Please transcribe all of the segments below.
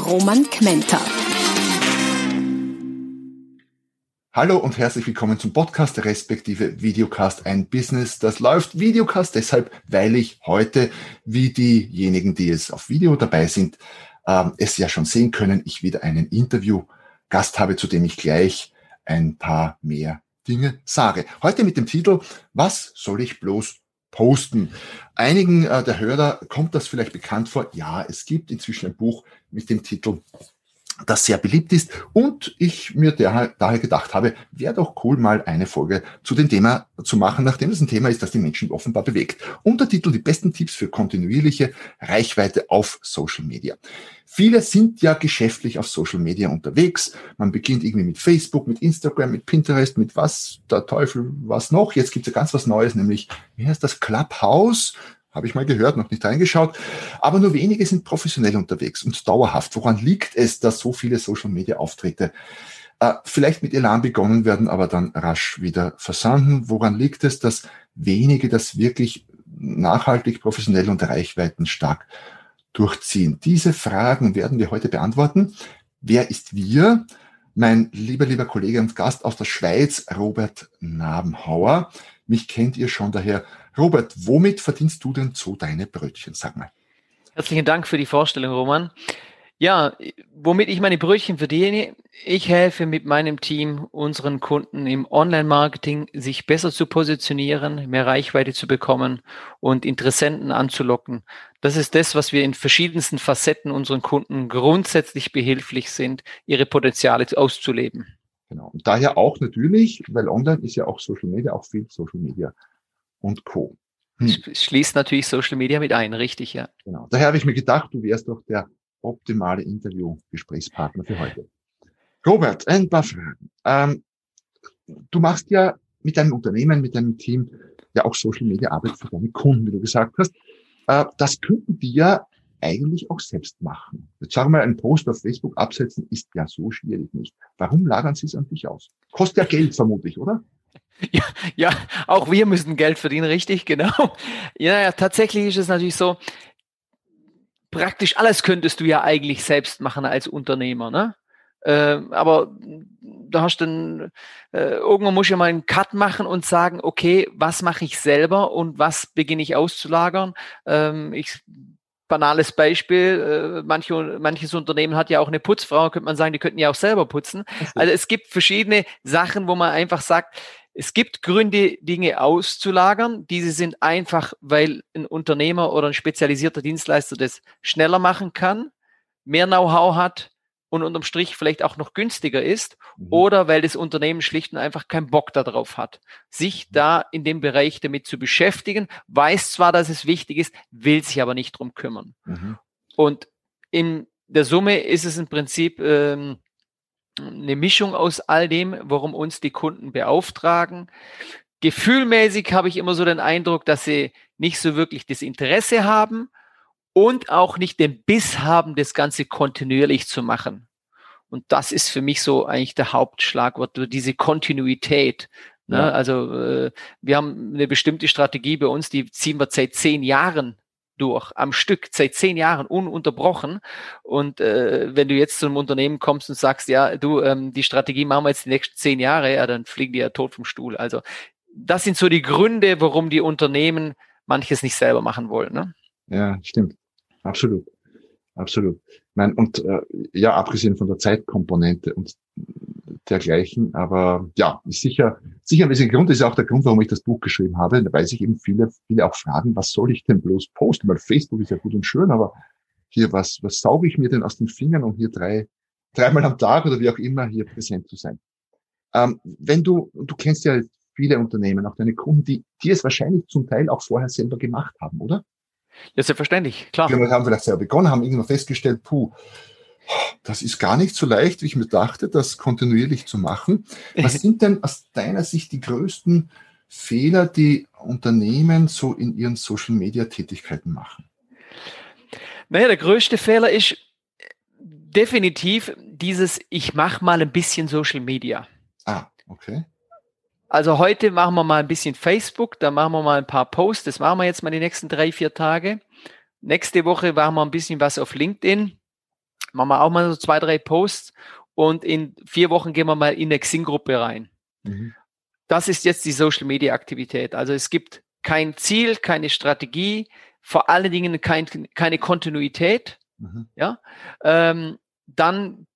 Roman Kmenter. Hallo und herzlich willkommen zum Podcast respektive Videocast ein Business, das läuft. Videocast deshalb, weil ich heute, wie diejenigen, die es auf Video dabei sind, ähm, es ja schon sehen können, ich wieder einen Interviewgast habe, zu dem ich gleich ein paar mehr Dinge sage. Heute mit dem Titel, was soll ich bloß posten? Einigen äh, der Hörer kommt das vielleicht bekannt vor. Ja, es gibt inzwischen ein Buch mit dem Titel das sehr beliebt ist und ich mir daher, gedacht habe, wäre doch cool, mal eine Folge zu dem Thema zu machen, nachdem es ein Thema ist, das die Menschen offenbar bewegt. Untertitel Die besten Tipps für kontinuierliche Reichweite auf Social Media. Viele sind ja geschäftlich auf Social Media unterwegs. Man beginnt irgendwie mit Facebook, mit Instagram, mit Pinterest, mit was, der Teufel, was noch. Jetzt gibt es ja ganz was Neues, nämlich, wie heißt das, Clubhouse? Habe ich mal gehört, noch nicht reingeschaut. Aber nur wenige sind professionell unterwegs und dauerhaft. Woran liegt es, dass so viele Social-Media-Auftritte äh, vielleicht mit Elan begonnen werden, aber dann rasch wieder versanden? Woran liegt es, dass wenige das wirklich nachhaltig, professionell und reichweitenstark durchziehen? Diese Fragen werden wir heute beantworten. Wer ist wir? Mein lieber, lieber Kollege und Gast aus der Schweiz, Robert Nabenhauer. Mich kennt ihr schon daher Robert, womit verdienst du denn so deine Brötchen? Sag mal. Herzlichen Dank für die Vorstellung, Roman. Ja, womit ich meine Brötchen verdiene, ich helfe mit meinem Team unseren Kunden im Online-Marketing, sich besser zu positionieren, mehr Reichweite zu bekommen und Interessenten anzulocken. Das ist das, was wir in verschiedensten Facetten unseren Kunden grundsätzlich behilflich sind, ihre Potenziale auszuleben. Genau. Und daher auch natürlich, weil online ist ja auch Social Media, auch viel Social Media und Co. Hm. Schließt natürlich Social Media mit ein, richtig, ja. Genau. Daher habe ich mir gedacht, du wärst doch der optimale Interview-Gesprächspartner für heute. Robert, ein paar Fragen. Ähm, du machst ja mit deinem Unternehmen, mit deinem Team ja auch Social Media Arbeit für deine Kunden, wie du gesagt hast. Äh, das könnten die ja eigentlich auch selbst machen. Jetzt sagen wir, ein Post auf Facebook absetzen ist ja so schwierig nicht. Warum lagern sie es an dich aus? Kostet ja Geld vermutlich, oder? Ja, ja, auch wir müssen Geld verdienen, richtig, genau. Ja, ja, tatsächlich ist es natürlich so, praktisch alles könntest du ja eigentlich selbst machen als Unternehmer, ne? Äh, aber da hast du dann, äh, irgendwann muss ich ja mal einen Cut machen und sagen, okay, was mache ich selber und was beginne ich auszulagern? Ähm, ich banales Beispiel, äh, manche, manches Unternehmen hat ja auch eine Putzfrau, könnte man sagen, die könnten ja auch selber putzen. Also es gibt verschiedene Sachen, wo man einfach sagt, es gibt Gründe, Dinge auszulagern. Diese sind einfach, weil ein Unternehmer oder ein spezialisierter Dienstleister das schneller machen kann, mehr Know-how hat und unterm Strich vielleicht auch noch günstiger ist mhm. oder weil das Unternehmen schlicht und einfach keinen Bock darauf hat, sich mhm. da in dem Bereich damit zu beschäftigen, weiß zwar, dass es wichtig ist, will sich aber nicht drum kümmern. Mhm. Und in der Summe ist es im Prinzip ähm, eine Mischung aus all dem, worum uns die Kunden beauftragen. Gefühlmäßig habe ich immer so den Eindruck, dass sie nicht so wirklich das Interesse haben und auch nicht den Biss haben, das Ganze kontinuierlich zu machen. Und das ist für mich so eigentlich der Hauptschlagwort, diese Kontinuität. Ne? Ja. Also äh, wir haben eine bestimmte Strategie bei uns, die ziehen wir seit zehn Jahren durch, am Stück, seit zehn Jahren, ununterbrochen. Und äh, wenn du jetzt zu einem Unternehmen kommst und sagst, ja, du, ähm, die Strategie machen wir jetzt die nächsten zehn Jahre, ja, dann fliegen die ja tot vom Stuhl. Also das sind so die Gründe, warum die Unternehmen manches nicht selber machen wollen. Ne? Ja, stimmt. Absolut. Absolut. Nein, und äh, ja, abgesehen von der Zeitkomponente und dergleichen. Aber ja, ist sicher, sicher ein bisschen Grund, ist auch der Grund, warum ich das Buch geschrieben habe, weil sich eben viele, viele auch fragen, was soll ich denn bloß posten? Weil Facebook ist ja gut und schön, aber hier, was, was sauge ich mir denn aus den Fingern, um hier drei, dreimal am Tag oder wie auch immer hier präsent zu sein? Ähm, wenn du, du kennst ja viele Unternehmen, auch deine Kunden, die, die es wahrscheinlich zum Teil auch vorher selber gemacht haben, oder? Ja, selbstverständlich, klar. Wir haben vielleicht selber begonnen, haben irgendwann festgestellt, puh, Das ist gar nicht so leicht, wie ich mir dachte, das kontinuierlich zu machen. Was sind denn aus deiner Sicht die größten Fehler, die Unternehmen so in ihren Social-Media-Tätigkeiten machen? Naja, der größte Fehler ist definitiv dieses, ich mache mal ein bisschen Social Media. Ah, okay. Also heute machen wir mal ein bisschen Facebook, da machen wir mal ein paar Posts, das machen wir jetzt mal die nächsten drei, vier Tage. Nächste Woche machen wir ein bisschen was auf LinkedIn, machen wir auch mal so zwei, drei Posts und in vier Wochen gehen wir mal in eine Xing-Gruppe rein. Mhm. Das ist jetzt die Social-Media-Aktivität. Also es gibt kein Ziel, keine Strategie, vor allen Dingen kein, keine Kontinuität. Mhm. Ja, ähm, dann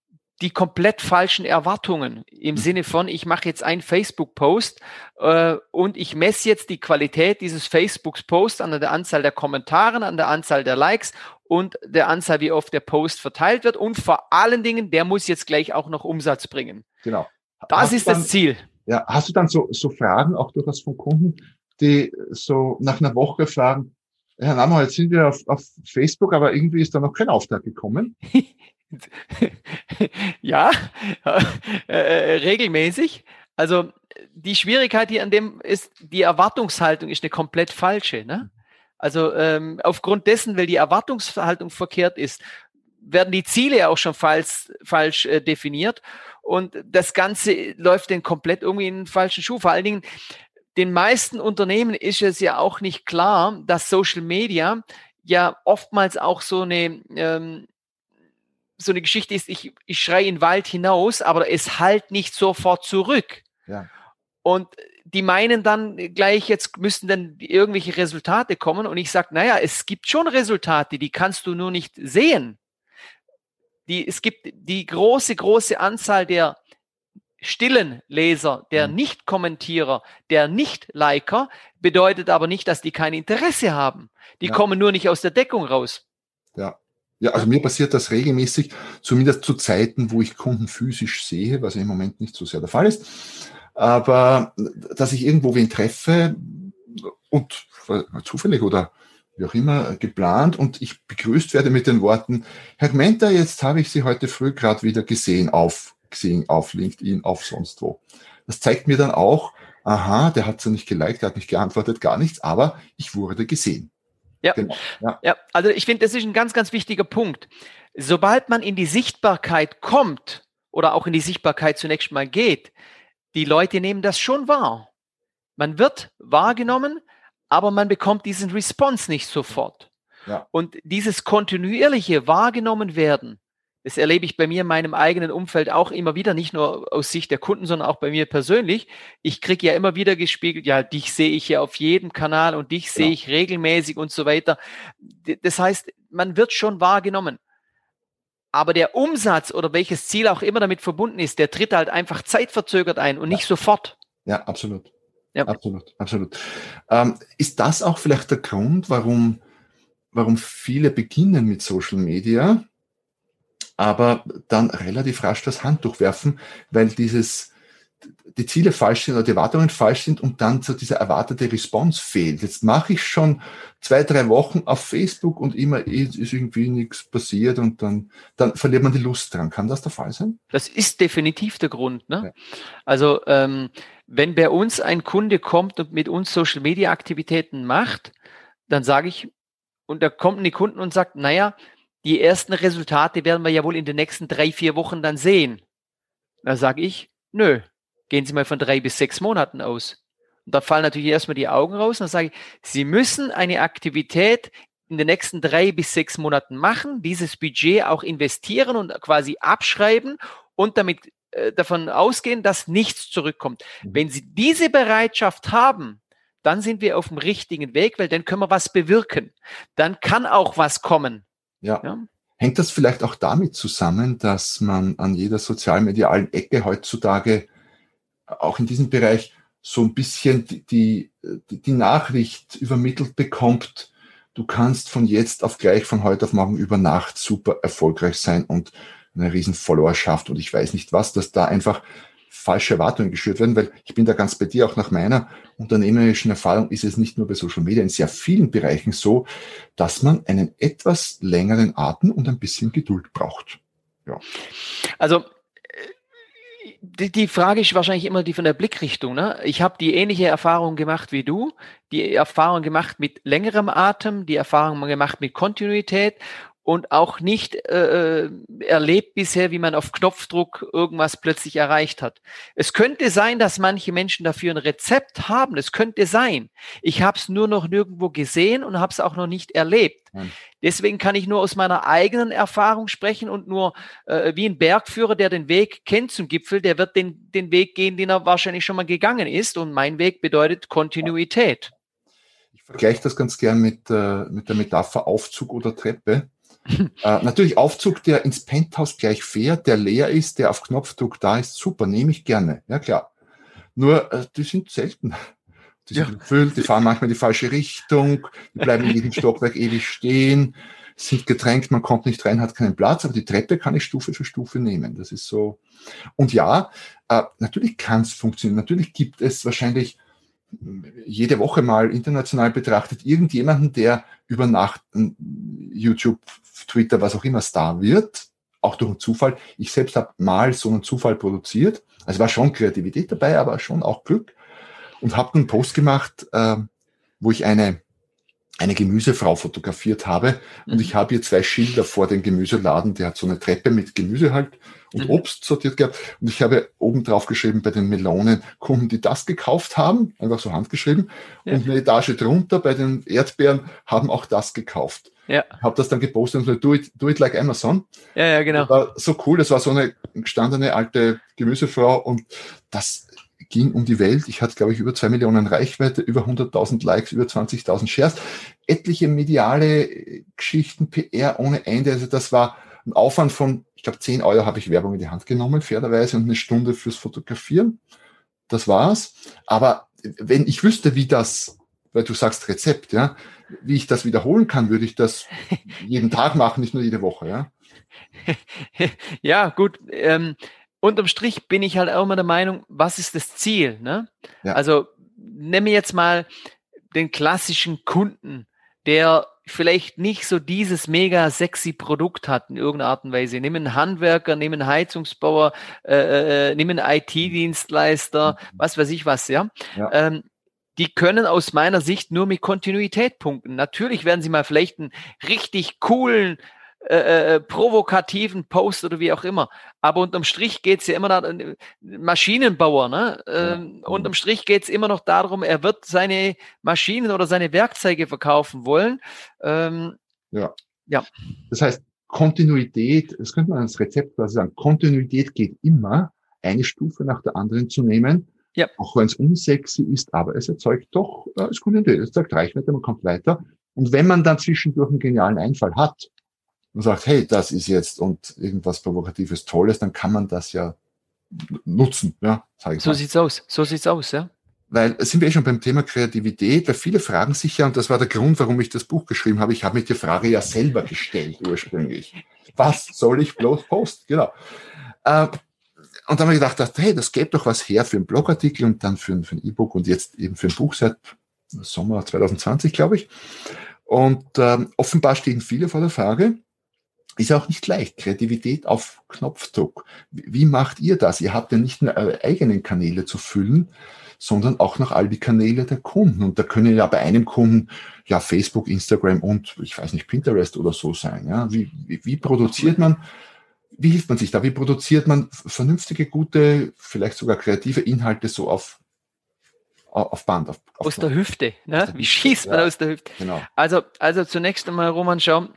die komplett falschen Erwartungen im mhm. Sinne von, ich mache jetzt einen Facebook-Post äh, und ich messe jetzt die Qualität dieses Facebook-Posts an der Anzahl der Kommentare, an der Anzahl der Likes und der Anzahl, wie oft der Post verteilt wird. Und vor allen Dingen, der muss jetzt gleich auch noch Umsatz bringen. Genau. Das hast ist dann, das Ziel. Ja, hast du dann so, so Fragen auch durchaus von Kunden, die so nach einer Woche fragen, Herr Namo, jetzt sind wir auf, auf Facebook, aber irgendwie ist da noch kein Auftrag gekommen. ja, äh, äh, regelmäßig. Also die Schwierigkeit hier an dem ist, die Erwartungshaltung ist eine komplett falsche. Ne? Also ähm, aufgrund dessen, weil die Erwartungshaltung verkehrt ist, werden die Ziele auch schon falsch, falsch äh, definiert und das Ganze läuft dann komplett irgendwie in den falschen Schuh. Vor allen Dingen, den meisten Unternehmen ist es ja auch nicht klar, dass Social Media ja oftmals auch so eine ähm, so eine Geschichte ist, ich, ich schreie in den Wald hinaus, aber es halt nicht sofort zurück. Ja. Und die meinen dann gleich, jetzt müssten dann irgendwelche Resultate kommen. Und ich sage, naja, es gibt schon Resultate, die kannst du nur nicht sehen. Die, es gibt die große, große Anzahl der stillen Leser, der mhm. Nicht-Kommentierer, der Nicht-Liker, bedeutet aber nicht, dass die kein Interesse haben. Die ja. kommen nur nicht aus der Deckung raus. Ja. Ja, also mir passiert das regelmäßig, zumindest zu Zeiten, wo ich Kunden physisch sehe, was im Moment nicht so sehr der Fall ist. Aber dass ich irgendwo wen treffe und zufällig oder wie auch immer geplant und ich begrüßt werde mit den Worten, Herr Gmenter, jetzt habe ich Sie heute früh gerade wieder gesehen auf, gesehen auf LinkedIn, auf sonst wo. Das zeigt mir dann auch, aha, der hat so nicht geliked, der hat nicht geantwortet, gar nichts, aber ich wurde gesehen. Ja. Genau. ja. ja, also ich finde, das ist ein ganz, ganz wichtiger Punkt. Sobald man in die Sichtbarkeit kommt oder auch in die Sichtbarkeit zunächst mal geht, die Leute nehmen das schon wahr. Man wird wahrgenommen, aber man bekommt diesen Response nicht sofort. Ja. Und dieses kontinuierliche wahrgenommen werden, das erlebe ich bei mir in meinem eigenen Umfeld auch immer wieder, nicht nur aus Sicht der Kunden, sondern auch bei mir persönlich. Ich kriege ja immer wieder gespiegelt, ja, dich sehe ich ja auf jedem Kanal und dich sehe ja. ich regelmäßig und so weiter. Das heißt, man wird schon wahrgenommen. Aber der Umsatz oder welches Ziel auch immer damit verbunden ist, der tritt halt einfach zeitverzögert ein und ja. nicht sofort. Ja, absolut. Ja. Absolut, absolut. Ähm, ist das auch vielleicht der Grund, warum, warum viele beginnen mit Social Media? Aber dann relativ rasch das Handtuch werfen, weil dieses die Ziele falsch sind oder die Erwartungen falsch sind und dann so dieser erwartete Response fehlt. Jetzt mache ich schon zwei, drei Wochen auf Facebook und immer ist irgendwie nichts passiert und dann, dann verliert man die Lust dran. Kann das der Fall sein? Das ist definitiv der Grund. Ne? Ja. Also ähm, wenn bei uns ein Kunde kommt und mit uns Social Media Aktivitäten macht, dann sage ich, und da kommen die Kunden und sagt, naja, die ersten Resultate werden wir ja wohl in den nächsten drei, vier Wochen dann sehen. Da sage ich, nö, gehen Sie mal von drei bis sechs Monaten aus. Und da fallen natürlich erstmal die Augen raus und dann sage ich, Sie müssen eine Aktivität in den nächsten drei bis sechs Monaten machen, dieses Budget auch investieren und quasi abschreiben und damit äh, davon ausgehen, dass nichts zurückkommt. Mhm. Wenn Sie diese Bereitschaft haben, dann sind wir auf dem richtigen Weg, weil dann können wir was bewirken. Dann kann auch was kommen. Ja. ja. Hängt das vielleicht auch damit zusammen, dass man an jeder sozialmedialen Ecke heutzutage auch in diesem Bereich so ein bisschen die, die, die Nachricht übermittelt bekommt, du kannst von jetzt auf gleich, von heute auf morgen über Nacht super erfolgreich sein und eine riesen Followerschaft und ich weiß nicht was, dass da einfach falsche Erwartungen geschürt werden, weil ich bin da ganz bei dir, auch nach meiner unternehmerischen Erfahrung ist es nicht nur bei Social Media, in sehr vielen Bereichen so, dass man einen etwas längeren Atem und ein bisschen Geduld braucht. Ja. Also die, Frage ist wahrscheinlich immer die von der Blickrichtung. Ne? Ich habe die ähnliche Erfahrung gemacht wie du, die Erfahrung gemacht mit längerem Atem, die Erfahrung gemacht mit Kontinuität und auch nicht äh, äh, erlebt bisher, wie man auf Knopfdruck irgendwas plötzlich erreicht hat. Es könnte sein, dass manche Menschen dafür ein Rezept haben. Es könnte sein. Ich habe es nur noch nirgendwo gesehen und habe es auch noch nicht erlebt. Hm. Deswegen kann ich nur aus meiner eigenen Erfahrung sprechen und nur äh, wie ein Bergführer, der den Weg kennt zum Gipfel, der wird den, den Weg gehen, den er wahrscheinlich schon mal gegangen ist. Und mein Weg bedeutet Kontinuität. Ich vergleiche das ganz gern mit, äh, mit der Metapher Aufzug oder Treppe äh, natürlich Aufzug, der ins Penthouse gleich fährt, der leer ist, der auf Knopfdruck da ist, super, nehme ich gerne. Ja klar. Nur, äh, die sind selten. Die sind ja. gefüllt, die fahren manchmal in die falsche Richtung, die bleiben in jedem Stockwerk ewig stehen, sind gedrängt, man kommt nicht rein, hat keinen Platz, aber die Treppe kann ich Stufe für Stufe nehmen. Das ist so. Und ja, äh, natürlich kann es funktionieren. Natürlich gibt es wahrscheinlich jede Woche mal international betrachtet irgendjemanden, der über Nacht YouTube, Twitter, was auch immer Star wird, auch durch einen Zufall. Ich selbst habe mal so einen Zufall produziert. Also war schon Kreativität dabei, aber schon auch Glück. Und habe einen Post gemacht, äh, wo ich eine, eine Gemüsefrau fotografiert habe. Und mhm. ich habe hier zwei Schilder vor dem Gemüseladen. Der hat so eine Treppe mit Gemüse halt und mhm. Obst sortiert gehabt. Und ich habe oben drauf geschrieben bei den Melonen Kunden, die das gekauft haben, einfach so handgeschrieben. Ja. Und eine Etage drunter bei den Erdbeeren haben auch das gekauft. Ja. Habe das dann gepostet und so, do it, do it like Amazon. Ja, ja, genau. Das war so cool. Das war so eine gestandene alte Gemüsefrau und das ging um die Welt. Ich hatte, glaube ich, über zwei Millionen Reichweite, über 100.000 Likes, über 20.000 Shares. Etliche mediale Geschichten, PR ohne Ende. Also das war ein Aufwand von ich glaube, 10 Euro habe ich Werbung in die Hand genommen, fairerweise, und eine Stunde fürs Fotografieren. Das war's. Aber wenn ich wüsste, wie das, weil du sagst Rezept, ja, wie ich das wiederholen kann, würde ich das jeden Tag machen, nicht nur jede Woche, ja. ja, gut. Ähm, unterm Strich bin ich halt auch immer der Meinung, was ist das Ziel? Ne? Ja. Also nehme jetzt mal den klassischen Kunden, der vielleicht nicht so dieses mega sexy Produkt hat in irgendeiner Art und Weise. Nimm einen Handwerker, nimm einen Heizungsbauer, äh, äh, äh nimm einen IT-Dienstleister, mhm. was weiß ich was, ja. ja. Ähm, die können aus meiner Sicht nur mit Kontinuität punkten. Natürlich werden sie mal vielleicht einen richtig coolen äh, äh, provokativen Post oder wie auch immer. Aber unterm Strich geht's ja immer noch, äh, Maschinenbauer, ne? Ähm, ja. Unterm Strich geht's immer noch darum, er wird seine Maschinen oder seine Werkzeuge verkaufen wollen. Ähm, ja. ja. Das heißt, Kontinuität, das könnte man als Rezept quasi sagen, Kontinuität geht immer, eine Stufe nach der anderen zu nehmen. Ja. Auch wenn es unsexy ist, aber es erzeugt doch, äh, es Kontinuität, es erzeugt Reichweite, man kommt weiter. Und wenn man dann zwischendurch einen genialen Einfall hat, und sagt, hey, das ist jetzt und irgendwas Provokatives, Tolles, dann kann man das ja nutzen. Ja, sag ich so mal. sieht's aus. So sieht's aus, ja. Weil sind wir eh schon beim Thema Kreativität, weil viele fragen sich ja, und das war der Grund, warum ich das Buch geschrieben habe, ich habe mir die Frage ja selber gestellt ursprünglich. Was soll ich bloß posten? Genau. Äh, und dann habe ich gedacht, hey, das gäbe doch was her für einen Blogartikel und dann für ein, für ein E-Book und jetzt eben für ein Buch seit Sommer 2020, glaube ich. Und ähm, offenbar stehen viele vor der Frage, ist auch nicht leicht. Kreativität auf Knopfdruck. Wie macht ihr das? Ihr habt ja nicht nur eure eigenen Kanäle zu füllen, sondern auch noch all die Kanäle der Kunden. Und da können ja bei einem Kunden ja Facebook, Instagram und ich weiß nicht, Pinterest oder so sein. Ja, wie, wie, wie produziert man, wie hilft man sich da? Wie produziert man vernünftige, gute, vielleicht sogar kreative Inhalte so auf auf Band. Auf, auf aus der Hüfte, ne? Wie schießt man ja, aus der Hüfte? Genau. Also, also zunächst einmal, Roman, schau,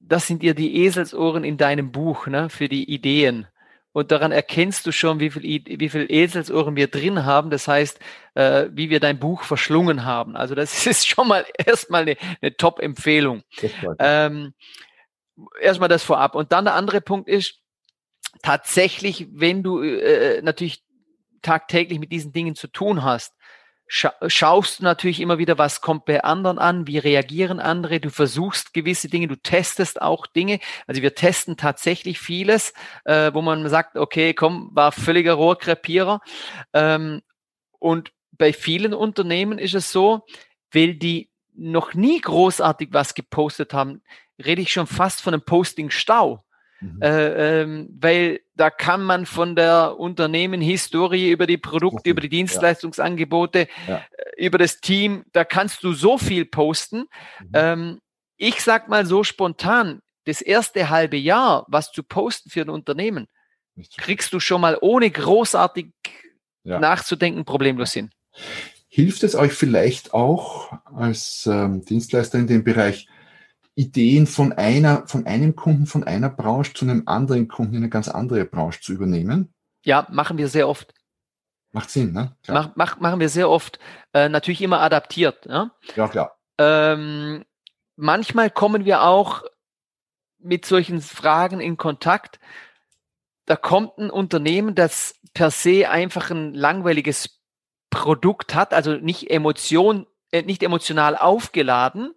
das sind dir die Eselsohren in deinem Buch ne, für die Ideen. Und daran erkennst du schon, wie viel, wie viel Eselsohren wir drin haben. Das heißt, äh, wie wir dein Buch verschlungen haben. Also das ist schon mal erstmal eine, eine Top-Empfehlung. Ähm, erstmal das vorab. Und dann der andere Punkt ist, tatsächlich, wenn du äh, natürlich tagtäglich mit diesen Dingen zu tun hast, scha schaust du natürlich immer wieder, was kommt bei anderen an, wie reagieren andere, du versuchst gewisse Dinge, du testest auch Dinge. Also wir testen tatsächlich vieles, äh, wo man sagt, okay, komm, war völliger Rohrkrepierer. Ähm, und bei vielen Unternehmen ist es so, weil die noch nie großartig was gepostet haben, rede ich schon fast von einem Posting-Stau. Mhm. Äh, ähm, weil da kann man von der Unternehmenhistorie über die Produkte, über die Dienstleistungsangebote, ja. Äh, über das Team, da kannst du so viel posten. Mhm. Ähm, ich sag mal so spontan, das erste halbe Jahr, was zu posten für ein Unternehmen, kriegst du schon mal ohne großartig ja. nachzudenken problemlos hin. Hilft es euch vielleicht auch als ähm, Dienstleister in dem Bereich, Ideen von einer, von einem Kunden, von einer Branche zu einem anderen Kunden in eine ganz andere Branche zu übernehmen? Ja, machen wir sehr oft. Macht Sinn, ne? Mach, mach, machen wir sehr oft. Äh, natürlich immer adaptiert. Ja, ja klar. Ähm, manchmal kommen wir auch mit solchen Fragen in Kontakt. Da kommt ein Unternehmen, das per se einfach ein langweiliges Produkt hat, also nicht Emotion, äh, nicht emotional aufgeladen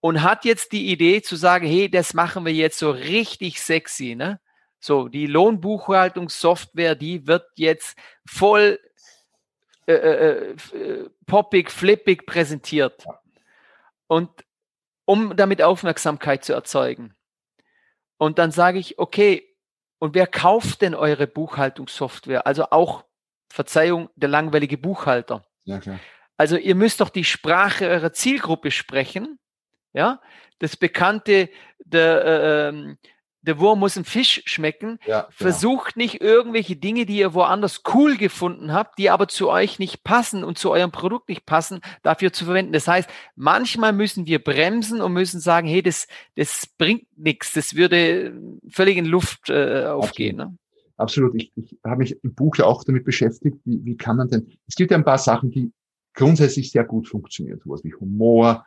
und hat jetzt die Idee zu sagen, hey, das machen wir jetzt so richtig sexy, ne? So, die Lohnbuchhaltungssoftware, die wird jetzt voll äh, äh, äh, poppig, flippig präsentiert. Und um damit Aufmerksamkeit zu erzeugen. Und dann sage ich, okay, und wer kauft denn eure Buchhaltungssoftware? Also auch Verzeihung, der langweilige Buchhalter. Ja. Also ihr müsst doch die Sprache eurer Zielgruppe sprechen. Ja, das bekannte, der, äh, ähm, der Wurm muss ein Fisch schmecken. Ja, genau. Versucht nicht irgendwelche Dinge, die ihr woanders cool gefunden habt, die aber zu euch nicht passen und zu eurem Produkt nicht passen, dafür zu verwenden. Das heißt, manchmal müssen wir bremsen und müssen sagen, hey, das, das bringt nichts. Das würde völlig in Luft äh, aufgehen. Ne? Absolut. Ich, ich habe mich im Buch ja auch damit beschäftigt, wie, wie kann man denn, es gibt ja ein paar Sachen, die grundsätzlich sehr gut funktionieren, sowas wie Humor,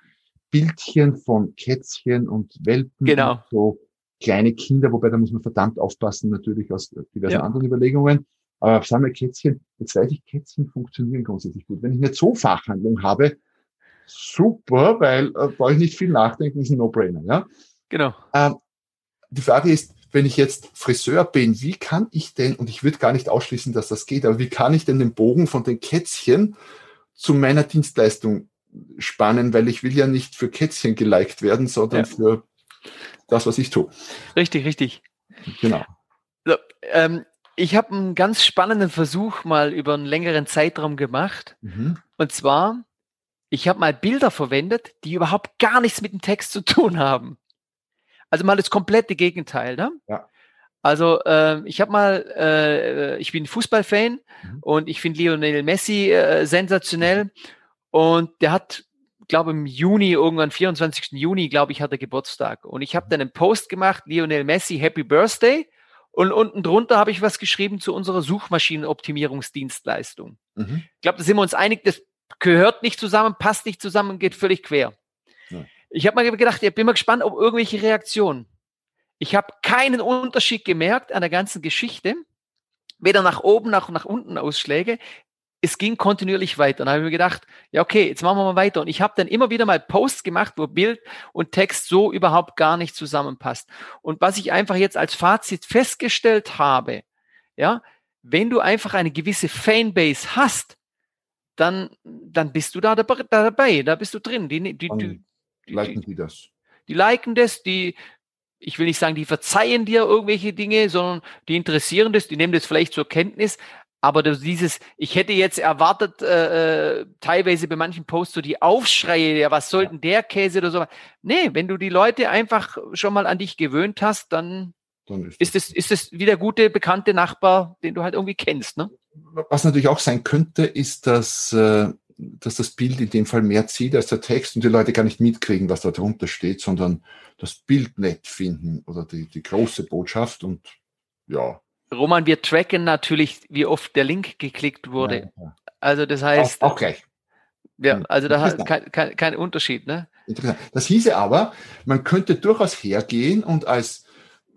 Bildchen von Kätzchen und Welpen, genau. und so kleine Kinder, wobei da muss man verdammt aufpassen, natürlich aus diversen ja. anderen Überlegungen. Aber sagen wir Kätzchen, jetzt weiß ich, Kätzchen funktionieren grundsätzlich gut. Wenn ich eine Zoofachhandlung habe, super, weil äh, brauche ich nicht viel nachdenken, ist ein No-Brainer. Ja? Genau. Ähm, die Frage ist, wenn ich jetzt Friseur bin, wie kann ich denn, und ich würde gar nicht ausschließen, dass das geht, aber wie kann ich denn den Bogen von den Kätzchen zu meiner Dienstleistung spannen, weil ich will ja nicht für Kätzchen geliked werden, sondern ja. für das, was ich tue. Richtig, richtig. Genau. So, ähm, ich habe einen ganz spannenden Versuch mal über einen längeren Zeitraum gemacht. Mhm. Und zwar, ich habe mal Bilder verwendet, die überhaupt gar nichts mit dem Text zu tun haben. Also mal das komplette Gegenteil. Ne? Ja. Also äh, ich habe mal, äh, ich bin Fußballfan mhm. und ich finde Lionel Messi äh, sensationell und der hat, glaube im Juni, irgendwann 24. Juni, glaube ich, hat er Geburtstag und ich habe dann einen Post gemacht, Lionel Messi, Happy Birthday und unten drunter habe ich was geschrieben zu unserer Suchmaschinenoptimierungsdienstleistung. Mhm. Ich glaube, da sind wir uns einig, das gehört nicht zusammen, passt nicht zusammen, geht völlig quer. Ich habe mal gedacht, ich bin mal gespannt, ob irgendwelche Reaktionen. Ich habe keinen Unterschied gemerkt an der ganzen Geschichte, weder nach oben noch nach unten Ausschläge. Es ging kontinuierlich weiter. Dann habe ich mir gedacht, ja okay, jetzt machen wir mal weiter. Und ich habe dann immer wieder mal Posts gemacht, wo Bild und Text so überhaupt gar nicht zusammenpasst. Und was ich einfach jetzt als Fazit festgestellt habe, ja, wenn du einfach eine gewisse Fanbase hast, dann, dann bist du da dabei, da bist du drin. Die, die, die, liken die das? Die liken das, die, ich will nicht sagen, die verzeihen dir irgendwelche Dinge, sondern die interessieren das, die nehmen das vielleicht zur Kenntnis. Aber dieses, ich hätte jetzt erwartet, äh, äh, teilweise bei manchen Posts so die Aufschreie, ja, was soll denn der Käse oder so. Nee, wenn du die Leute einfach schon mal an dich gewöhnt hast, dann, dann ist, es, ist es wie der gute, bekannte Nachbar, den du halt irgendwie kennst. Ne? Was natürlich auch sein könnte, ist, dass äh, dass das Bild in dem Fall mehr zieht als der Text und die Leute gar nicht mitkriegen, was da drunter steht, sondern das Bild nett finden oder die, die große Botschaft und ja. Roman, wir tracken natürlich, wie oft der Link geklickt wurde. Ja, ja. Also das heißt. Auch, auch gleich. Ja, also da hat kein, kein, kein Unterschied, ne? Interessant. Das hieße aber, man könnte durchaus hergehen und als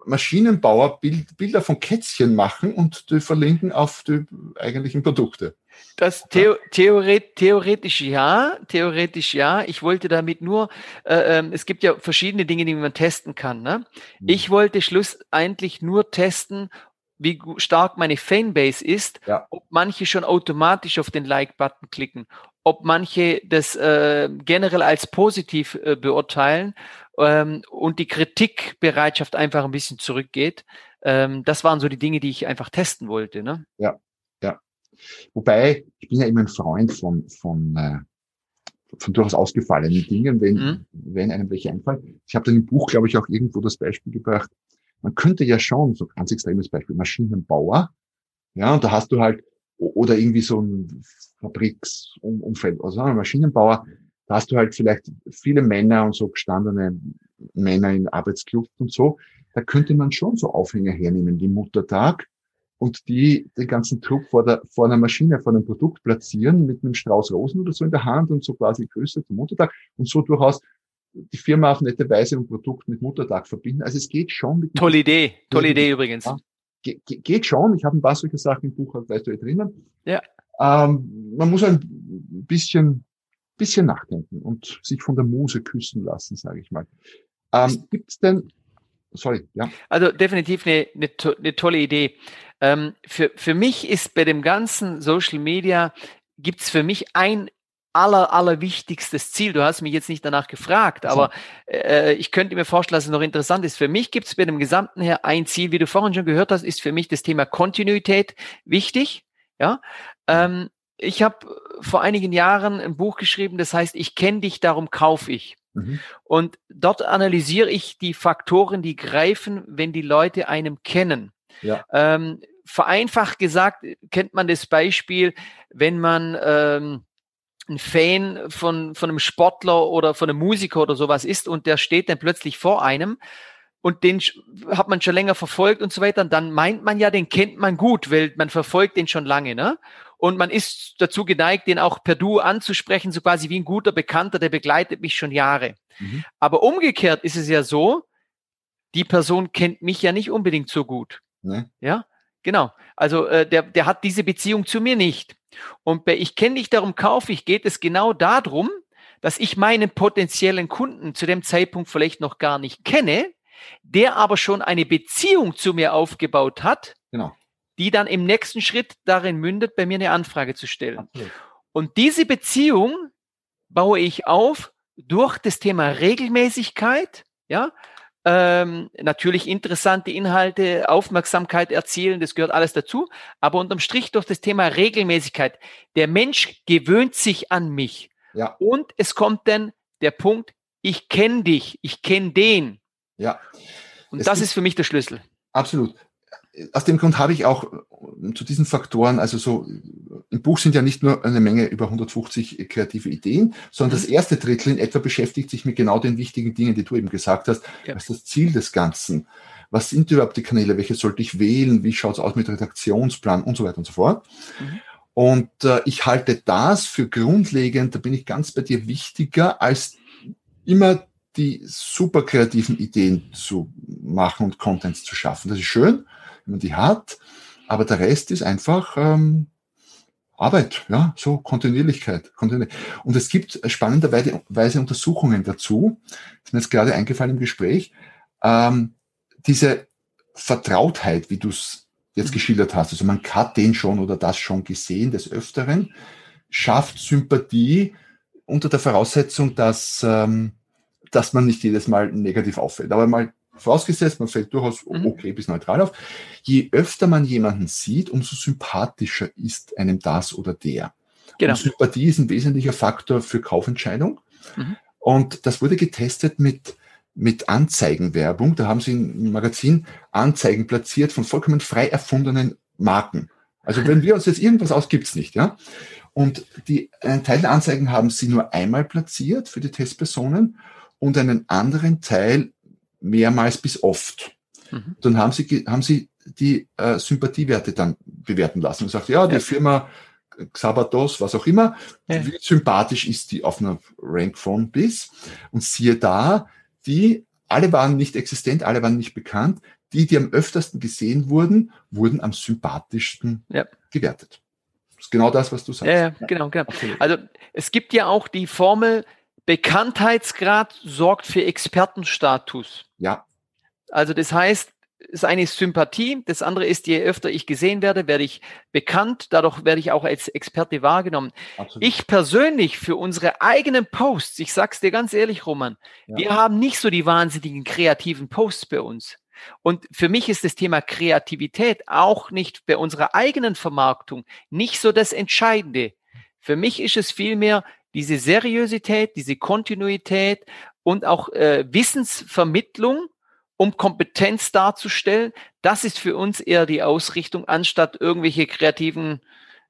Maschinenbauer Bild, Bilder von Kätzchen machen und die verlinken auf die eigentlichen Produkte. Das Theo Theoret theoretisch ja, theoretisch ja. Ich wollte damit nur, äh, äh, es gibt ja verschiedene Dinge, die man testen kann. Ne? Mhm. Ich wollte schlussendlich nur testen, wie stark meine Fanbase ist, ja. ob manche schon automatisch auf den Like-Button klicken, ob manche das äh, generell als positiv äh, beurteilen ähm, und die Kritikbereitschaft einfach ein bisschen zurückgeht. Ähm, das waren so die Dinge, die ich einfach testen wollte. Ne? Ja, ja. Wobei, ich bin ja immer ein Freund von, von, äh, von durchaus ausgefallenen Dingen, wenn, mhm. wenn einem welche einfallen. Ich habe dann im Buch, glaube ich, auch irgendwo das Beispiel gebracht. Man könnte ja schon, so ganz extremes Beispiel, Maschinenbauer, ja, und da hast du halt, oder irgendwie so ein Fabriksumfeld, also Maschinenbauer, da hast du halt vielleicht viele Männer und so gestandene Männer in Arbeitskluft und so. Da könnte man schon so Aufhänger hernehmen wie Muttertag und die den ganzen Druck vor, der, vor einer Maschine, vor einem Produkt platzieren mit einem Strauß Rosen oder so in der Hand und so quasi Grüße zum Muttertag und so durchaus die Firma auf nette Weise ein Produkt mit Muttertag verbinden. Also es geht schon. Mit tolle Idee, tolle Idee übrigens. Ja, geht schon. Ich habe ein paar solche Sachen im Buch, weißt du, eh drinnen. Ja. Ähm, man muss ein bisschen, bisschen nachdenken und sich von der Muse küssen lassen, sage ich mal. Ähm, Gibt es denn, sorry, ja. Also definitiv eine, eine, eine tolle Idee. Ähm, für, für mich ist bei dem ganzen Social Media, gibt es für mich ein aller, allerwichtigstes Ziel. Du hast mich jetzt nicht danach gefragt, aber äh, ich könnte mir vorstellen, dass es noch interessant ist. Für mich gibt es bei dem Gesamten her ein Ziel, wie du vorhin schon gehört hast, ist für mich das Thema Kontinuität wichtig. Ja, ähm, ich habe vor einigen Jahren ein Buch geschrieben, das heißt, ich kenne dich, darum kaufe ich. Mhm. Und dort analysiere ich die Faktoren, die greifen, wenn die Leute einem kennen. Ja. Ähm, vereinfacht gesagt kennt man das Beispiel, wenn man ähm, ein Fan von, von einem Sportler oder von einem Musiker oder sowas ist und der steht dann plötzlich vor einem und den hat man schon länger verfolgt und so weiter, dann meint man ja, den kennt man gut, weil man verfolgt den schon lange, ne? Und man ist dazu geneigt, den auch per Du anzusprechen, so quasi wie ein guter Bekannter, der begleitet mich schon Jahre. Mhm. Aber umgekehrt ist es ja so, die Person kennt mich ja nicht unbedingt so gut. Nee. Ja, genau. Also äh, der, der hat diese Beziehung zu mir nicht. Und bei Ich kenne dich, darum kaufe ich, geht es genau darum, dass ich meinen potenziellen Kunden zu dem Zeitpunkt vielleicht noch gar nicht kenne, der aber schon eine Beziehung zu mir aufgebaut hat, genau. die dann im nächsten Schritt darin mündet, bei mir eine Anfrage zu stellen. Absolut. Und diese Beziehung baue ich auf durch das Thema Regelmäßigkeit, ja, ähm, natürlich interessante Inhalte, Aufmerksamkeit erzielen, das gehört alles dazu. Aber unterm Strich durch das Thema Regelmäßigkeit. Der Mensch gewöhnt sich an mich. Ja. Und es kommt dann der Punkt, ich kenne dich, ich kenne den. Ja. Und es das ist für mich der Schlüssel. Absolut aus dem Grund habe ich auch äh, zu diesen Faktoren, also so, im Buch sind ja nicht nur eine Menge über 150 kreative Ideen, sondern mhm. das erste Drittel in etwa beschäftigt sich mit genau den wichtigen Dingen, die du eben gesagt hast. Ja. Was ist das Ziel des Ganzen? Was sind überhaupt die Kanäle? Welche sollte ich wählen? Wie schaut es aus mit Redaktionsplan und so weiter und so fort? Mhm. Und äh, ich halte das für grundlegend, da bin ich ganz bei dir, wichtiger als immer die super kreativen Ideen zu machen und Contents zu schaffen. Das ist schön wenn man die hat. Aber der Rest ist einfach Arbeit, ja, so Kontinuierlichkeit. Kontinuierlich. Und es gibt spannenderweise Untersuchungen dazu, ist mir jetzt gerade eingefallen im Gespräch, ähm, diese Vertrautheit, wie du es jetzt mhm. geschildert hast, also man hat den schon oder das schon gesehen des Öfteren, schafft Sympathie unter der Voraussetzung, dass, ähm, dass man nicht jedes Mal negativ auffällt. Aber mal vorausgesetzt, man fällt durchaus mhm. okay bis neutral auf. Je öfter man jemanden sieht, umso sympathischer ist einem das oder der. Genau. Und Sympathie ist ein wesentlicher Faktor für Kaufentscheidung. Mhm. Und das wurde getestet mit, mit Anzeigenwerbung. Da haben sie im Magazin Anzeigen platziert von vollkommen frei erfundenen Marken. Also wenn wir uns jetzt irgendwas aus, gibt's nicht, ja. Und die, einen Teil der Anzeigen haben sie nur einmal platziert für die Testpersonen und einen anderen Teil mehrmals bis oft. Mhm. Dann haben sie, haben sie die äh, Sympathiewerte dann bewerten lassen und gesagt, ja, die ja. Firma Xabatos, was auch immer, ja. wie sympathisch ist die auf einer Rank von bis. Und siehe da, die, alle waren nicht existent, alle waren nicht bekannt. Die, die am öftersten gesehen wurden, wurden am sympathischsten ja. gewertet. Das ist genau das, was du sagst. Ja, genau, genau. Also es gibt ja auch die Formel, Bekanntheitsgrad sorgt für Expertenstatus. Ja. Also das heißt, das eine ist Sympathie, das andere ist, je öfter ich gesehen werde, werde ich bekannt, dadurch werde ich auch als Experte wahrgenommen. Absolut. Ich persönlich für unsere eigenen Posts, ich sag's dir ganz ehrlich, Roman, ja. wir haben nicht so die wahnsinnigen kreativen Posts bei uns. Und für mich ist das Thema Kreativität auch nicht bei unserer eigenen Vermarktung nicht so das Entscheidende. Für mich ist es vielmehr diese Seriosität, diese Kontinuität und auch äh, Wissensvermittlung, um Kompetenz darzustellen. Das ist für uns eher die Ausrichtung, anstatt irgendwelche kreativen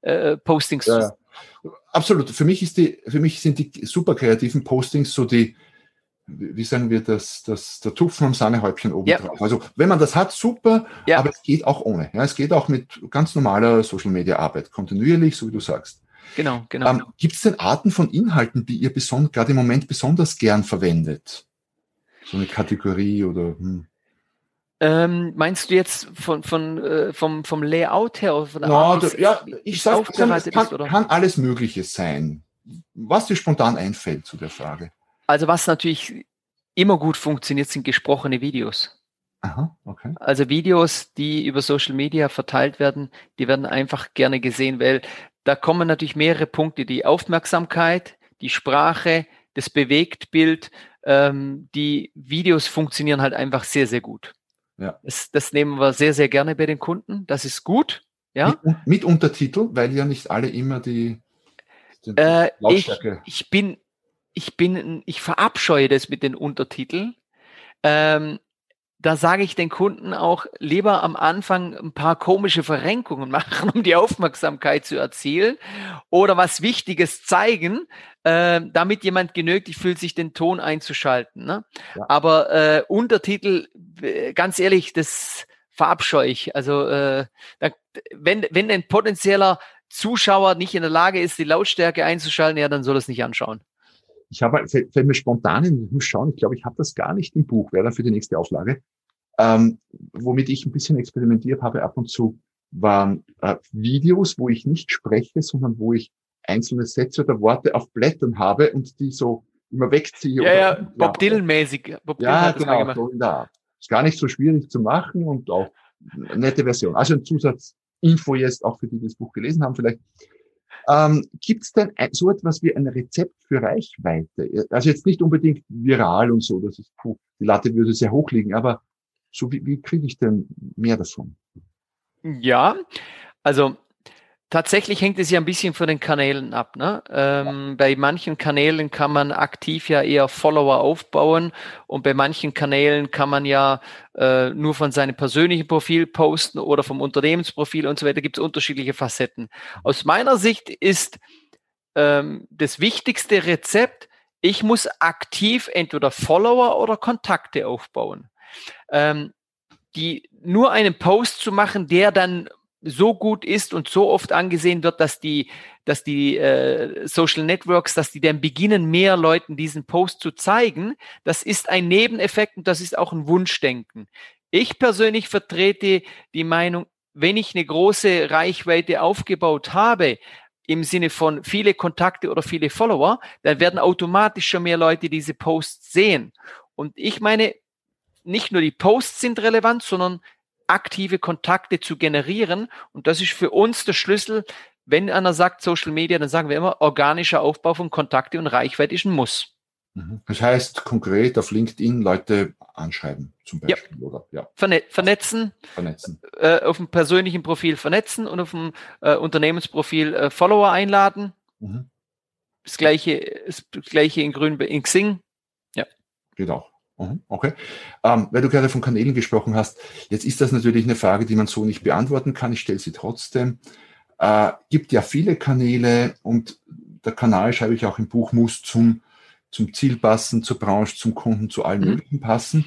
äh, Postings ja, zu. Absolut. Für mich ist die, für mich sind die super kreativen Postings so die, wie sagen wir das, das der Tupfen am Sahnehäubchen oben ja. drauf. Also wenn man das hat, super, ja. aber es geht auch ohne. Ja, es geht auch mit ganz normaler Social Media Arbeit, kontinuierlich, so wie du sagst. Genau, genau. Ähm, genau. Gibt es denn Arten von Inhalten, die ihr gerade im Moment besonders gern verwendet? So eine Kategorie oder hm. Ähm, meinst du jetzt von, von, äh, vom, vom Layout her? Oder von der no, Art, ja, ich sage, kann, kann, kann alles Mögliche sein. Was dir spontan einfällt zu der Frage. Also was natürlich immer gut funktioniert, sind gesprochene Videos. Aha, okay. Also Videos, die über Social Media verteilt werden, die werden einfach gerne gesehen, weil da kommen natürlich mehrere Punkte. Die Aufmerksamkeit, die Sprache, das Bewegtbild, ähm, die Videos funktionieren halt einfach sehr, sehr gut. Ja. Das, das nehmen wir sehr, sehr gerne bei den Kunden. Das ist gut. Ja. Mit, mit Untertitel, weil ja nicht alle immer die, die äh, Lautstärke. Ich, ich bin ich bin, ich verabscheue das mit den Untertiteln. Ähm, da sage ich den Kunden auch lieber am Anfang ein paar komische Verrenkungen machen, um die Aufmerksamkeit zu erzielen oder was Wichtiges zeigen, äh, damit jemand genötigt fühlt, sich den Ton einzuschalten. Ne? Ja. Aber äh, Untertitel, ganz ehrlich, das verabscheue ich. Also äh, wenn, wenn ein potenzieller Zuschauer nicht in der Lage ist, die Lautstärke einzuschalten, ja, dann soll er es nicht anschauen. Ich habe, fällt mir spontan in, ich muss schauen, ich glaube, ich habe das gar nicht im Buch, wäre dann für die nächste Auflage. Ähm, womit ich ein bisschen experimentiert habe ab und zu, waren äh, Videos, wo ich nicht spreche, sondern wo ich einzelne Sätze oder Worte auf Blättern habe und die so immer wegziehe. Ja, oder, ja, Bob Dylan-mäßig. Bob Dylan ja, genau, so in der Art. Ist gar nicht so schwierig zu machen und auch eine nette Version. Also ein Zusatzinfo jetzt auch für die, die das Buch gelesen haben vielleicht. Ähm, Gibt es denn so etwas wie ein Rezept für Reichweite? Also jetzt nicht unbedingt viral und so, das ist, puh, die Latte würde sehr hoch liegen, aber so wie, wie kriege ich denn mehr davon? Ja, also Tatsächlich hängt es ja ein bisschen von den Kanälen ab. Ne? Ähm, bei manchen Kanälen kann man aktiv ja eher Follower aufbauen und bei manchen Kanälen kann man ja äh, nur von seinem persönlichen Profil posten oder vom Unternehmensprofil und so weiter. Gibt es unterschiedliche Facetten. Aus meiner Sicht ist ähm, das wichtigste Rezept, ich muss aktiv entweder Follower oder Kontakte aufbauen. Ähm, die nur einen Post zu machen, der dann so gut ist und so oft angesehen wird, dass die, dass die äh, Social Networks, dass die dann beginnen, mehr Leuten diesen Post zu zeigen. Das ist ein Nebeneffekt und das ist auch ein Wunschdenken. Ich persönlich vertrete die Meinung, wenn ich eine große Reichweite aufgebaut habe, im Sinne von viele Kontakte oder viele Follower, dann werden automatisch schon mehr Leute diese Posts sehen. Und ich meine, nicht nur die Posts sind relevant, sondern aktive Kontakte zu generieren. Und das ist für uns der Schlüssel. Wenn einer sagt Social Media, dann sagen wir immer, organischer Aufbau von Kontakte und Reichweite ist ein Muss. Mhm. Das heißt konkret auf LinkedIn Leute anschreiben zum Beispiel. Ja. Oder, ja. Verne vernetzen, vernetzen. Äh, auf dem persönlichen Profil vernetzen und auf dem äh, Unternehmensprofil äh, Follower einladen. Mhm. Das gleiche, das gleiche in Grün in Xing. Ja. Geht auch. Mhm, okay. Ähm, weil du gerade von Kanälen gesprochen hast, jetzt ist das natürlich eine Frage, die man so nicht beantworten kann. Ich stelle sie trotzdem. Äh, gibt ja viele Kanäle und der Kanal, schreibe ich auch im Buch, muss zum, zum Ziel passen, zur Branche, zum Kunden, zu allen mhm. möglichen passen.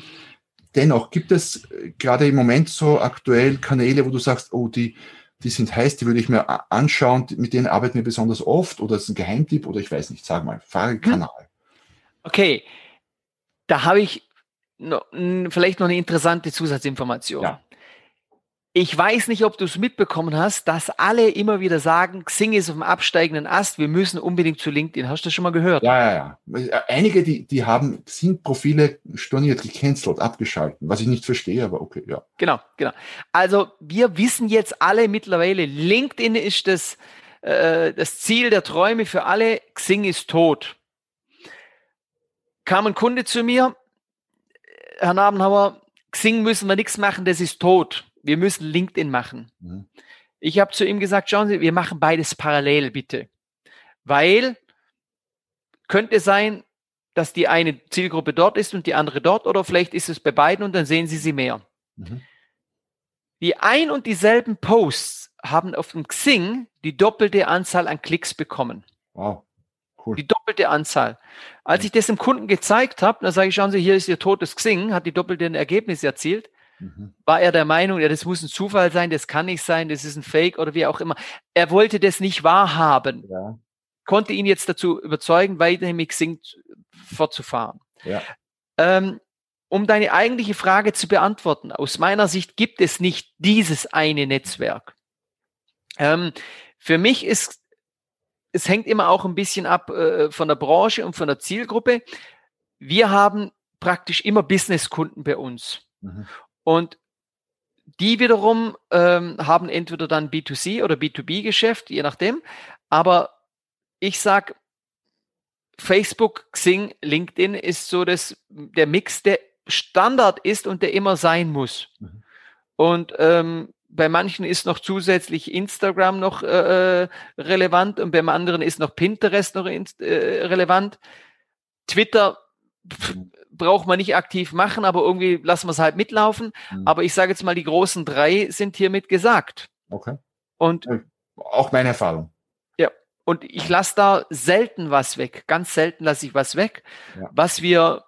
Dennoch gibt es äh, gerade im Moment so aktuell Kanäle, wo du sagst, oh, die, die sind heiß, die würde ich mir anschauen, mit denen arbeiten wir besonders oft oder es ist ein Geheimtipp oder ich weiß nicht, sag mal, Fragekanal. Okay, da habe ich noch, vielleicht noch eine interessante Zusatzinformation. Ja. Ich weiß nicht, ob du es mitbekommen hast, dass alle immer wieder sagen, Xing ist auf dem absteigenden Ast, wir müssen unbedingt zu LinkedIn. Hast du das schon mal gehört? Ja, ja, ja. Einige, die, die haben Xing-Profile storniert, gecancelt, abgeschalten, was ich nicht verstehe, aber okay, ja. Genau, genau. Also wir wissen jetzt alle mittlerweile, LinkedIn ist das, äh, das Ziel der Träume für alle, Xing ist tot. Kam ein Kunde zu mir, Herr Nabenhauer, Xing müssen wir nichts machen, das ist tot wir müssen LinkedIn machen. Mhm. Ich habe zu ihm gesagt, schauen Sie, wir machen beides parallel, bitte. Weil könnte sein, dass die eine Zielgruppe dort ist und die andere dort oder vielleicht ist es bei beiden und dann sehen Sie sie mehr. Mhm. Die ein und dieselben Posts haben auf dem Xing die doppelte Anzahl an Klicks bekommen. Wow. Cool. Die doppelte Anzahl. Als ich das dem Kunden gezeigt habe, dann sage ich, schauen Sie, hier ist Ihr totes Xing, hat die doppelte Ergebnisse erzielt. Mhm. War er der Meinung, ja, das muss ein Zufall sein, das kann nicht sein, das ist ein Fake oder wie auch immer. Er wollte das nicht wahrhaben. Ja. Konnte ihn jetzt dazu überzeugen, weiterhin mit Xing fortzufahren. Ja. Ähm, um deine eigentliche Frage zu beantworten, aus meiner Sicht gibt es nicht dieses eine Netzwerk. Ähm, für mich ist, es hängt immer auch ein bisschen ab äh, von der Branche und von der Zielgruppe. Wir haben praktisch immer Businesskunden bei uns. Mhm. Und die wiederum ähm, haben entweder dann B2C oder B2B-Geschäft, je nachdem. Aber ich sag, Facebook, Xing, LinkedIn ist so das, der Mix, der Standard ist und der immer sein muss. Mhm. Und ähm, bei manchen ist noch zusätzlich Instagram noch äh, äh relevant und beim anderen ist noch Pinterest noch äh, relevant. Twitter pf, mhm braucht man nicht aktiv machen, aber irgendwie lassen wir es halt mitlaufen. Mhm. Aber ich sage jetzt mal, die großen drei sind hiermit gesagt. Okay. Und auch meine Erfahrung. Ja. Und ich lasse da selten was weg. Ganz selten lasse ich was weg. Ja. Was wir,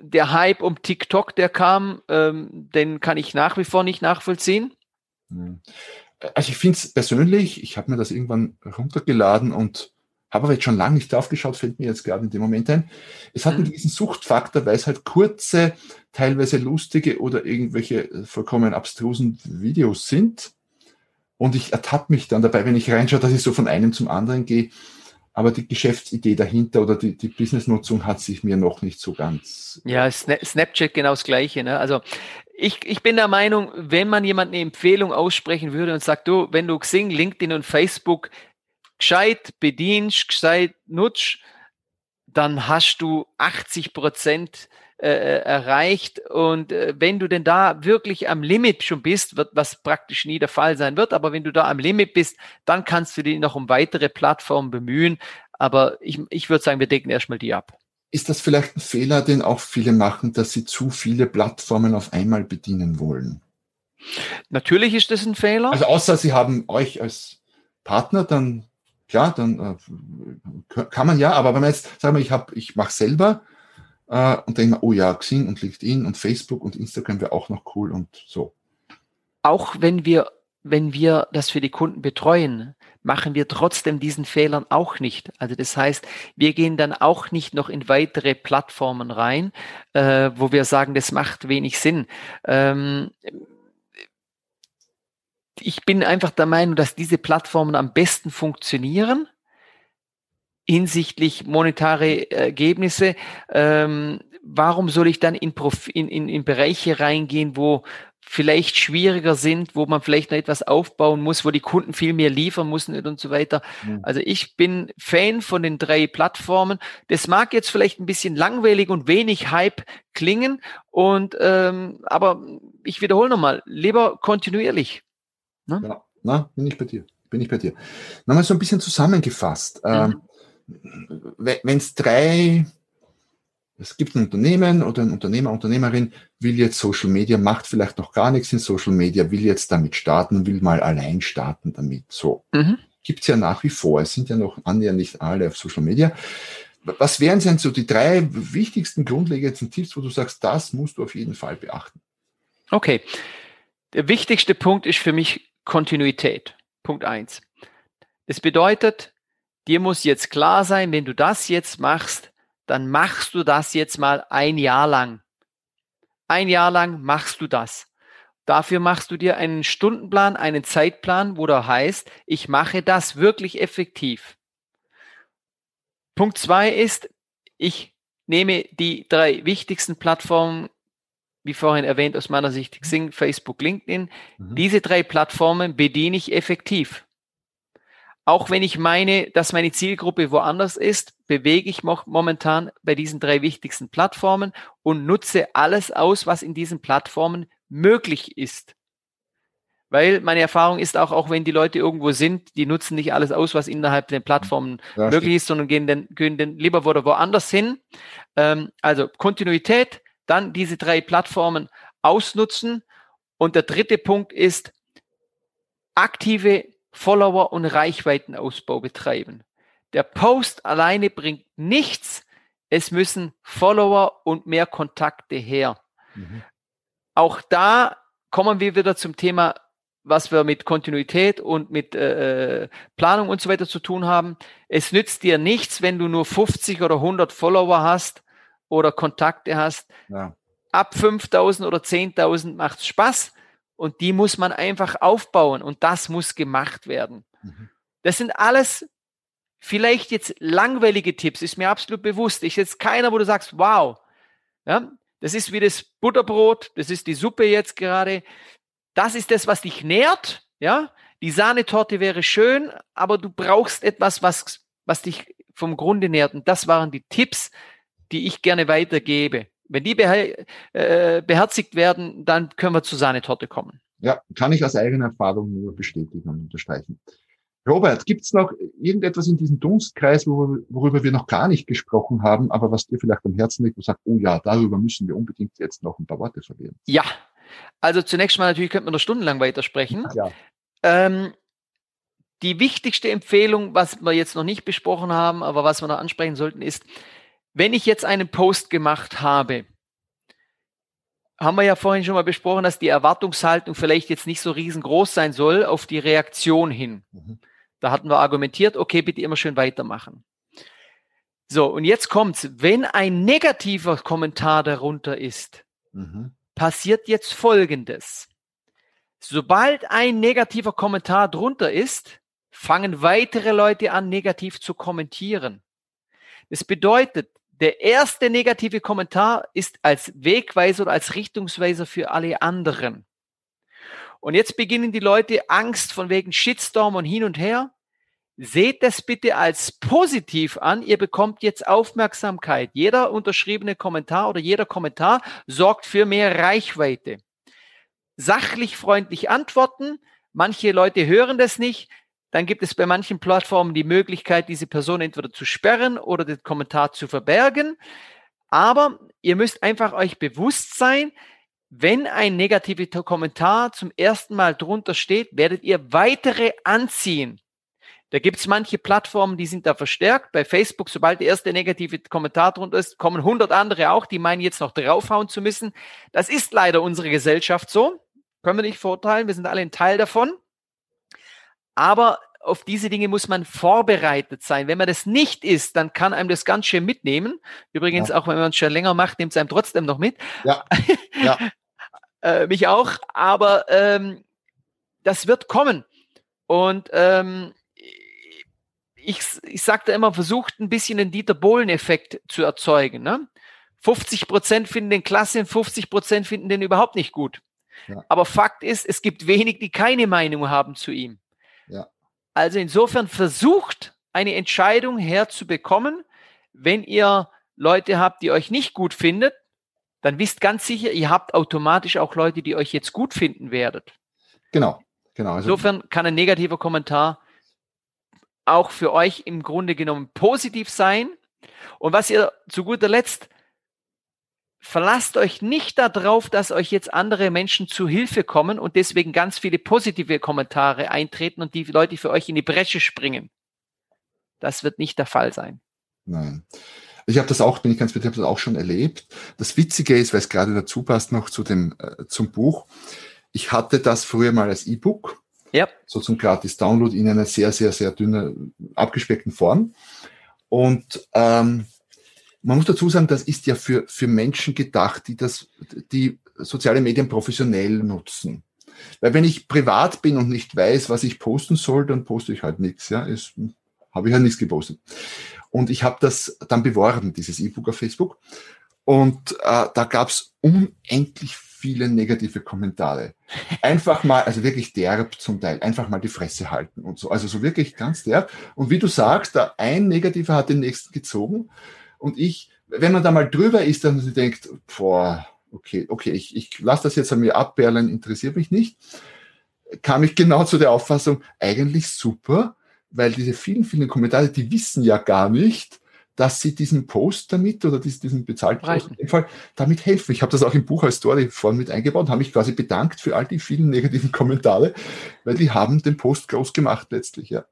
der Hype um TikTok, der kam, ähm, den kann ich nach wie vor nicht nachvollziehen. Mhm. Also ich finde es persönlich, ich habe mir das irgendwann runtergeladen und habe aber jetzt schon lange nicht draufgeschaut, fällt mir jetzt gerade in dem Moment ein. Es hat einen mhm. gewissen Suchtfaktor, weil es halt kurze, teilweise lustige oder irgendwelche äh, vollkommen abstrusen Videos sind. Und ich ertappe mich dann dabei, wenn ich reinschaue, dass ich so von einem zum anderen gehe. Aber die Geschäftsidee dahinter oder die, die Businessnutzung hat sich mir noch nicht so ganz. Ja, Snapchat genau das Gleiche. Ne? Also ich, ich bin der Meinung, wenn man jemand eine Empfehlung aussprechen würde und sagt, du, wenn du Xing, LinkedIn und Facebook gescheit bedienst, gescheit nutzt, dann hast du 80 Prozent äh, äh, erreicht. Und äh, wenn du denn da wirklich am Limit schon bist, wird, was praktisch nie der Fall sein wird, aber wenn du da am Limit bist, dann kannst du dich noch um weitere Plattformen bemühen. Aber ich, ich würde sagen, wir decken erstmal die ab. Ist das vielleicht ein Fehler, den auch viele machen, dass sie zu viele Plattformen auf einmal bedienen wollen? Natürlich ist das ein Fehler. Also außer sie haben euch als Partner, dann klar, dann äh, kann man ja, aber wenn man jetzt, sagen wir, ich habe, ich mache selber äh, und denke mir, oh ja, Xing und LinkedIn und Facebook und Instagram wäre auch noch cool und so. Auch wenn wir, wenn wir das für die Kunden betreuen, machen wir trotzdem diesen Fehlern auch nicht. Also das heißt, wir gehen dann auch nicht noch in weitere Plattformen rein, äh, wo wir sagen, das macht wenig Sinn. Ähm, ich bin einfach der Meinung, dass diese Plattformen am besten funktionieren hinsichtlich monetare Ergebnisse. Ähm, warum soll ich dann in, Prof in, in, in Bereiche reingehen, wo vielleicht schwieriger sind, wo man vielleicht noch etwas aufbauen muss, wo die Kunden viel mehr liefern müssen und so weiter. Mhm. Also ich bin Fan von den drei Plattformen. Das mag jetzt vielleicht ein bisschen langweilig und wenig Hype klingen, und ähm, aber ich wiederhole nochmal, lieber kontinuierlich. Ne? Ja, na, bin ich bei dir. Bin ich bei dir. Nochmal so ein bisschen zusammengefasst. Mhm. Ähm, Wenn es drei, es gibt ein Unternehmen oder ein Unternehmer, Unternehmerin, will jetzt Social Media, macht vielleicht noch gar nichts in Social Media, will jetzt damit starten, will mal allein starten damit. So. Mhm. Gibt es ja nach wie vor. Es sind ja noch annähernd nicht alle auf Social Media. Was wären denn so die drei wichtigsten grundlegenden Tipps, wo du sagst, das musst du auf jeden Fall beachten? Okay. Der wichtigste Punkt ist für mich Kontinuität. Punkt eins. Das bedeutet, dir muss jetzt klar sein, wenn du das jetzt machst, dann machst du das jetzt mal ein Jahr lang. Ein Jahr lang machst du das. Dafür machst du dir einen Stundenplan, einen Zeitplan, wo da heißt, ich mache das wirklich effektiv. Punkt zwei ist, ich nehme die drei wichtigsten Plattformen, wie vorhin erwähnt, aus meiner Sicht Xing, Facebook, LinkedIn. Mhm. Diese drei Plattformen bediene ich effektiv. Auch wenn ich meine, dass meine Zielgruppe woanders ist, bewege ich momentan bei diesen drei wichtigsten Plattformen und nutze alles aus, was in diesen Plattformen möglich ist. Weil meine Erfahrung ist auch, auch wenn die Leute irgendwo sind, die nutzen nicht alles aus, was innerhalb der Plattformen ja, möglich ist, sondern gehen dann, gehen dann lieber wo, woanders hin. Ähm, also Kontinuität, dann diese drei Plattformen ausnutzen. Und der dritte Punkt ist aktive Follower und Reichweitenausbau betreiben. Der Post alleine bringt nichts. Es müssen Follower und mehr Kontakte her. Mhm. Auch da kommen wir wieder zum Thema, was wir mit Kontinuität und mit äh, äh Planung und so weiter zu tun haben. Es nützt dir nichts, wenn du nur 50 oder 100 Follower hast oder Kontakte hast. Ja. Ab 5000 oder 10.000 macht es Spaß und die muss man einfach aufbauen und das muss gemacht werden. Mhm. Das sind alles vielleicht jetzt langweilige Tipps, ist mir absolut bewusst. Ich jetzt keiner, wo du sagst, wow, ja, das ist wie das Butterbrot, das ist die Suppe jetzt gerade. Das ist das, was dich nährt, ja. Die Sahnetorte wäre schön, aber du brauchst etwas, was, was dich vom Grunde nährt. Und das waren die Tipps, die ich gerne weitergebe. Wenn die beher äh, beherzigt werden, dann können wir zur Sahnetorte kommen. Ja, kann ich aus eigener Erfahrung nur bestätigen und unterstreichen. Robert, gibt es noch irgendetwas in diesem Dunstkreis, worüber, wir noch gar nicht gesprochen haben, aber was dir vielleicht am Herzen liegt und sagt, oh ja, darüber müssen wir unbedingt jetzt noch ein paar Worte verlieren? Ja, also zunächst mal natürlich könnte man noch stundenlang weitersprechen. Ja. Ähm, die wichtigste Empfehlung, was wir jetzt noch nicht besprochen haben, aber was wir noch ansprechen sollten, ist, wenn ich jetzt einen Post gemacht habe, haben wir ja vorhin schon mal besprochen, dass die Erwartungshaltung vielleicht jetzt nicht so riesengroß sein soll auf die Reaktion hin. Mhm. Da hatten wir argumentiert, okay, bitte immer schön weitermachen. So, und jetzt kommt's. Wenn ein negativer Kommentar darunter ist, mhm. passiert jetzt Folgendes. Sobald ein negativer Kommentar drunter ist, fangen weitere Leute an, negativ zu kommentieren. Das bedeutet, der erste negative Kommentar ist als Wegweiser oder als Richtungsweiser für alle anderen. Und jetzt beginnen die Leute Angst von wegen Shitstorm und hin und her. Seht das bitte als positiv an. Ihr bekommt jetzt Aufmerksamkeit. Jeder unterschriebene Kommentar oder jeder Kommentar sorgt für mehr Reichweite. Sachlich freundlich antworten. Manche Leute hören das nicht. Dann gibt es bei manchen Plattformen die Möglichkeit, diese Person entweder zu sperren oder den Kommentar zu verbergen. Aber ihr müsst einfach euch bewusst sein, wenn ein negativer Kommentar zum ersten Mal drunter steht, werdet ihr weitere anziehen. Da gibt es manche Plattformen, die sind da verstärkt. Bei Facebook, sobald der erste negative Kommentar drunter ist, kommen 100 andere auch, die meinen jetzt noch draufhauen zu müssen. Das ist leider unsere Gesellschaft so. Können wir nicht vorteilen. Wir sind alle ein Teil davon. Aber auf diese Dinge muss man vorbereitet sein. Wenn man das nicht ist, dann kann einem das ganz schön mitnehmen. Übrigens, ja. auch wenn man es schon länger macht, nimmt es einem trotzdem noch mit. Ja. ja. äh, mich auch. Aber ähm, das wird kommen. Und ähm, ich, ich sagte immer, versucht ein bisschen den Dieter Bohlen-Effekt zu erzeugen. Ne? 50 Prozent finden den klasse und 50 Prozent finden den überhaupt nicht gut. Ja. Aber Fakt ist, es gibt wenig, die keine Meinung haben zu ihm. Also insofern versucht eine Entscheidung herzubekommen. Wenn ihr Leute habt, die euch nicht gut findet, dann wisst ganz sicher, ihr habt automatisch auch Leute, die euch jetzt gut finden werdet. Genau, genau. Also insofern kann ein negativer Kommentar auch für euch im Grunde genommen positiv sein. Und was ihr zu guter Letzt verlasst euch nicht darauf, dass euch jetzt andere Menschen zu Hilfe kommen und deswegen ganz viele positive Kommentare eintreten und die Leute für euch in die Bresche springen. Das wird nicht der Fall sein. Nein. Ich habe das auch, bin ich ganz bitte, habe das auch schon erlebt. Das Witzige ist, weil es gerade dazu passt noch zu dem äh, zum Buch. Ich hatte das früher mal als E-Book, ja. so zum gratis Download in einer sehr sehr sehr dünnen abgespeckten Form und ähm, man muss dazu sagen, das ist ja für, für Menschen gedacht, die das, die soziale Medien professionell nutzen. Weil wenn ich privat bin und nicht weiß, was ich posten soll, dann poste ich halt nichts. Ja, es habe ich halt nichts gepostet. Und ich habe das dann beworben, dieses E-Book auf Facebook. Und äh, da gab es unendlich viele negative Kommentare. Einfach mal, also wirklich derb zum Teil, einfach mal die Fresse halten und so. Also so wirklich ganz derb. Und wie du sagst, da ein Negativer hat den nächsten gezogen. Und ich, wenn man da mal drüber ist, dann sie denkt, boah, okay, okay, ich, ich lasse das jetzt an mir abperlen, interessiert mich nicht, kam ich genau zu der Auffassung, eigentlich super, weil diese vielen, vielen Kommentare, die wissen ja gar nicht, dass sie diesen Post damit oder diesen, bezahlten Post in dem Fall damit helfen. Ich habe das auch im Buch als Story vorne mit eingebaut, habe mich quasi bedankt für all die vielen negativen Kommentare, weil die haben den Post groß gemacht letztlich, ja.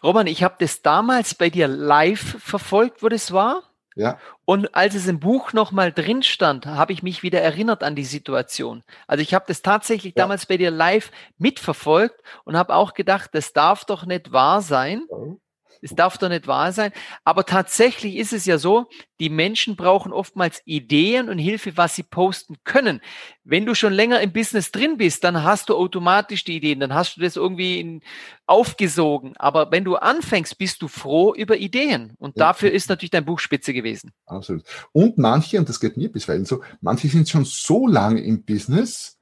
Roman, ich habe das damals bei dir live verfolgt, wo das war. Ja. Und als es im Buch nochmal drin stand, habe ich mich wieder erinnert an die Situation. Also ich habe das tatsächlich ja. damals bei dir live mitverfolgt und habe auch gedacht, das darf doch nicht wahr sein. Ja. Es darf doch nicht wahr sein. Aber tatsächlich ist es ja so, die Menschen brauchen oftmals Ideen und Hilfe, was sie posten können. Wenn du schon länger im Business drin bist, dann hast du automatisch die Ideen, dann hast du das irgendwie aufgesogen. Aber wenn du anfängst, bist du froh über Ideen. Und ja. dafür ist natürlich dein Buch spitze gewesen. Absolut. Und manche, und das geht mir bisweilen so, manche sind schon so lange im Business,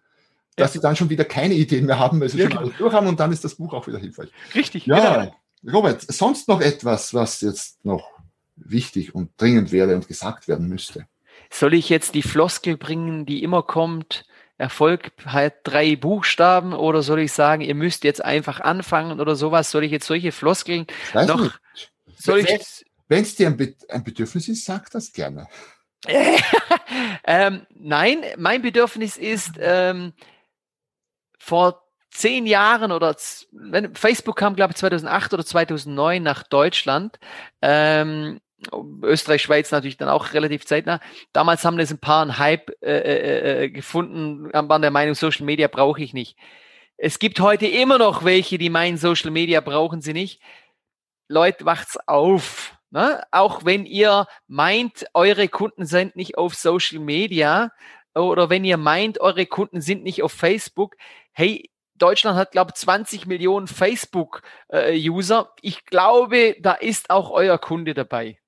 dass sie dann schon wieder keine Ideen mehr haben, weil sie ja, schon alles durch haben und dann ist das Buch auch wieder hilfreich. Richtig, ja. Genau. Robert, sonst noch etwas, was jetzt noch wichtig und dringend wäre und gesagt werden müsste? Soll ich jetzt die Floskel bringen, die immer kommt? Erfolg hat drei Buchstaben oder soll ich sagen, ihr müsst jetzt einfach anfangen oder sowas? Soll ich jetzt solche Floskeln noch? Nicht. Soll ich? Wenn es dir ein, Bedürfnis ist, sag das gerne. ähm, nein, mein Bedürfnis ist ähm, vor zehn Jahren oder wenn Facebook kam, glaube ich, 2008 oder 2009 nach Deutschland. Ähm, Österreich, Schweiz natürlich dann auch relativ zeitnah. Damals haben das ein paar einen Hype äh, äh, äh gefunden, waren der Meinung, Social Media brauche ich nicht. Es gibt heute immer noch welche, die meinen, Social Media brauchen sie nicht. Leute, wacht's auf. Ne? Auch wenn ihr meint, eure Kunden sind nicht auf Social Media oder wenn ihr meint, eure Kunden sind nicht auf Facebook, hey, Deutschland hat, glaube ich, 20 Millionen Facebook-User. Äh, ich glaube, da ist auch euer Kunde dabei.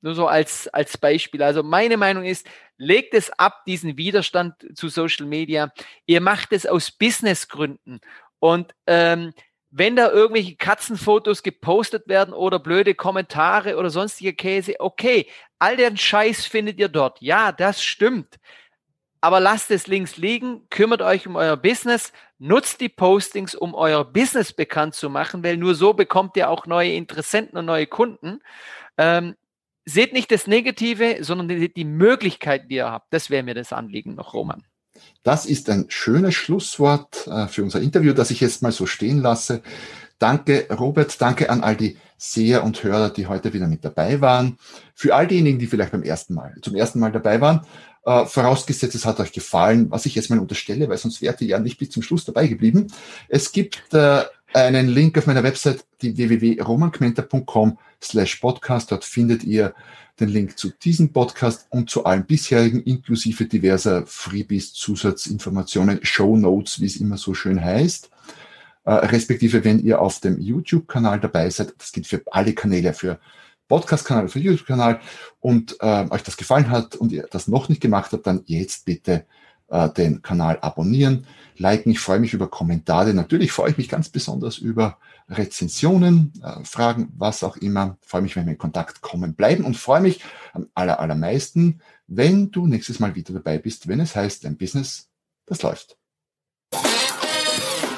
Nur so als, als Beispiel. Also meine Meinung ist, legt es ab, diesen Widerstand zu Social Media. Ihr macht es aus Businessgründen. Und ähm, wenn da irgendwelche Katzenfotos gepostet werden oder blöde Kommentare oder sonstige Käse, okay, all den Scheiß findet ihr dort. Ja, das stimmt aber lasst es links liegen, kümmert euch um euer Business, nutzt die Postings, um euer Business bekannt zu machen, weil nur so bekommt ihr auch neue Interessenten und neue Kunden. Ähm, seht nicht das Negative, sondern die, die Möglichkeiten, die ihr habt. Das wäre mir das Anliegen noch, Roman. Das ist ein schönes Schlusswort äh, für unser Interview, das ich jetzt mal so stehen lasse. Danke, Robert. Danke an all die Seher und Hörer, die heute wieder mit dabei waren. Für all diejenigen, die vielleicht beim ersten Mal, zum ersten Mal dabei waren, äh, vorausgesetzt, es hat euch gefallen, was ich jetzt mal unterstelle, weil sonst wärt ihr ja nicht bis zum Schluss dabei geblieben. Es gibt äh, einen Link auf meiner Website, die www.romankmenta.com slash podcast. Dort findet ihr den Link zu diesem Podcast und zu allen bisherigen, inklusive diverser Freebies, Zusatzinformationen, Show Notes, wie es immer so schön heißt. Äh, respektive, wenn ihr auf dem YouTube-Kanal dabei seid, das gilt für alle Kanäle, für Podcast-Kanal, für YouTube-Kanal und äh, euch das gefallen hat und ihr das noch nicht gemacht habt, dann jetzt bitte äh, den Kanal abonnieren, liken. Ich freue mich über Kommentare. Natürlich freue ich mich ganz besonders über Rezensionen, äh, Fragen, was auch immer. Freue mich, wenn wir in Kontakt kommen bleiben und freue mich am aller, allermeisten, wenn du nächstes Mal wieder dabei bist, wenn es heißt, ein Business, das läuft.